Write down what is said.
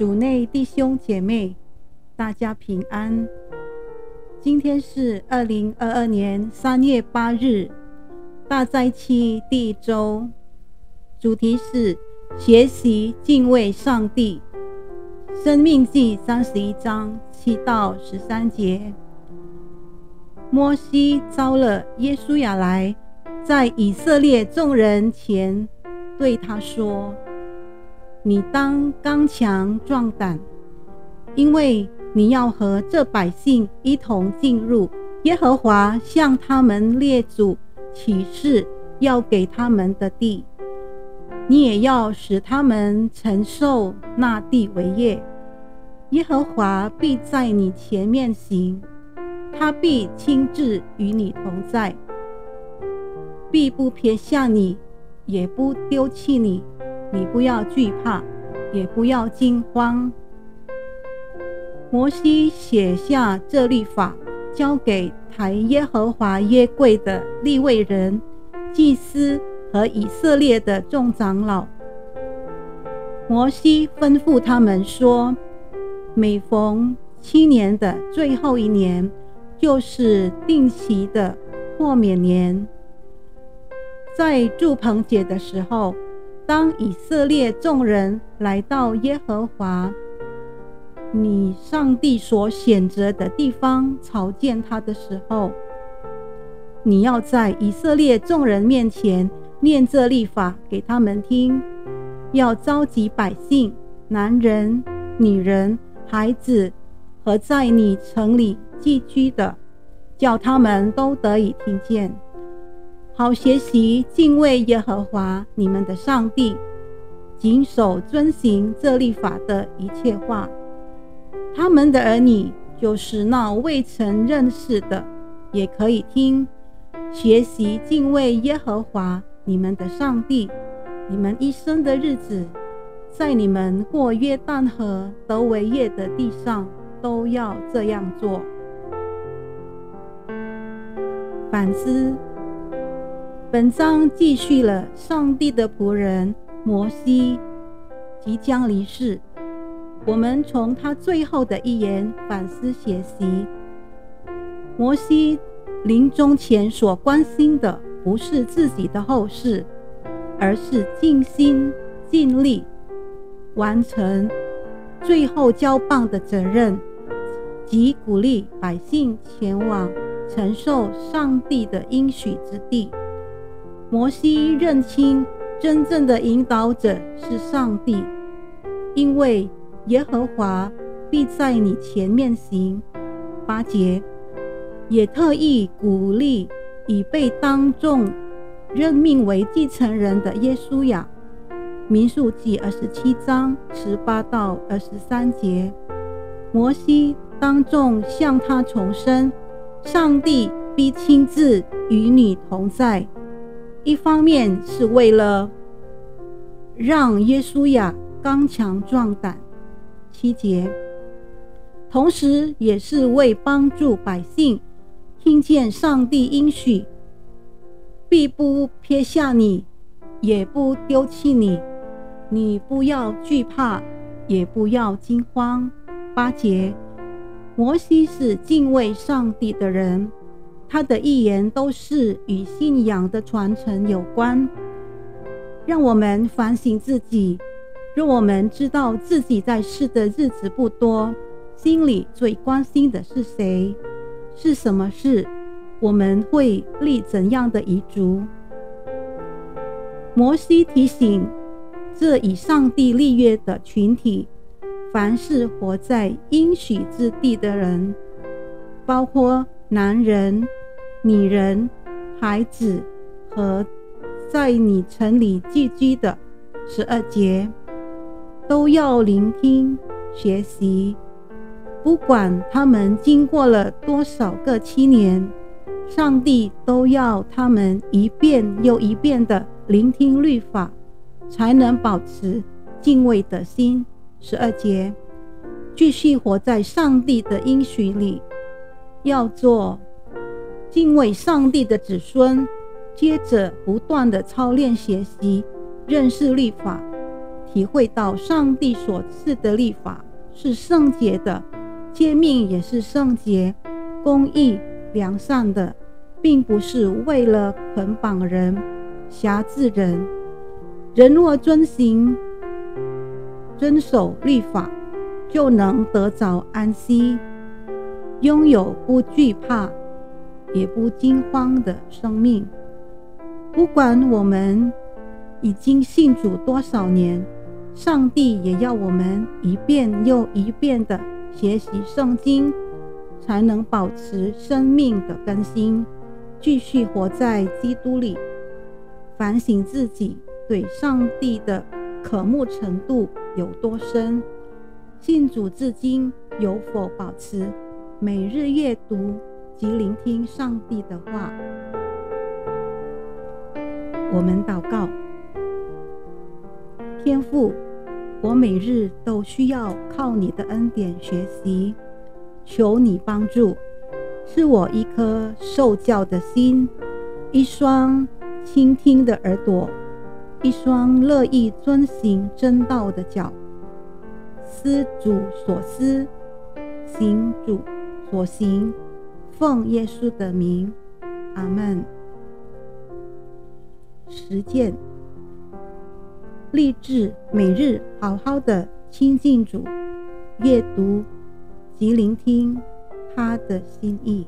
主内弟兄姐妹，大家平安。今天是二零二二年三月八日，大灾期第一周，主题是学习敬畏上帝。生命记三十一章七到十三节，摩西招了耶稣亚来，在以色列众人前对他说。你当刚强壮胆，因为你要和这百姓一同进入耶和华向他们列祖起誓要给他们的地。你也要使他们承受那地为业。耶和华必在你前面行，他必亲自与你同在，必不撇下你，也不丢弃你。你不要惧怕，也不要惊慌。摩西写下这律法，交给抬耶和华约柜的立位人、祭司和以色列的众长老。摩西吩咐他们说：“每逢七年的最后一年，就是定期的豁免年，在祝棚节的时候。”当以色列众人来到耶和华你上帝所选择的地方朝见他的时候，你要在以色列众人面前念这律法给他们听，要召集百姓，男人、女人、孩子和在你城里寄居的，叫他们都得以听见。好学习敬畏耶和华你们的上帝，谨守遵行这立法的一切话。他们的儿女就是那未曾认识的，也可以听学习敬畏耶和华你们的上帝。你们一生的日子，在你们过约旦河得为业的地上，都要这样做。反思。本章继续了上帝的仆人摩西即将离世，我们从他最后的一言反思学习。摩西临终前所关心的不是自己的后事，而是尽心尽力完成最后交棒的责任，及鼓励百姓前往承受上帝的应许之地。摩西认清真正的引导者是上帝，因为耶和华必在你前面行。八节也特意鼓励已被当众任命为继承人的耶稣亚。民数记二十七章十八到二十三节，摩西当众向他重申：上帝必亲自与你同在。一方面是为了让耶稣亚刚强壮胆，七节，同时也是为帮助百姓听见上帝应许，必不撇下你，也不丢弃你，你不要惧怕，也不要惊慌。八节，摩西是敬畏上帝的人。他的预言都是与信仰的传承有关，让我们反省自己。若我们知道自己在世的日子不多，心里最关心的是谁？是什么事？我们会立怎样的遗嘱？摩西提醒这以上帝立约的群体：凡是活在应许之地的人，包括男人。女人、孩子和在你城里寄居的十二节，都要聆听学习。不管他们经过了多少个七年，上帝都要他们一遍又一遍的聆听律法，才能保持敬畏的心。十二节，继续活在上帝的应许里，要做。敬畏上帝的子孙，接着不断的操练学习，认识律法，体会到上帝所赐的律法是圣洁的，诫命也是圣洁、公义、良善的，并不是为了捆绑人、辖制人。人若遵行、遵守律法，就能得着安息，拥有不惧怕、也不惊慌的生命。不管我们已经信主多少年。上帝也要我们一遍又一遍的学习圣经，才能保持生命的更新，继续活在基督里。反省自己对上帝的渴慕程度有多深，信主至今有否保持每日阅读及聆听上帝的话。我们祷告。天赋，我每日都需要靠你的恩典学习，求你帮助，赐我一颗受教的心，一双倾听的耳朵，一双乐意遵行真道的脚。思主所思，行主所行，奉耶稣的名，阿门。实践。立志每日好好的亲近主，阅读及聆听他的心意。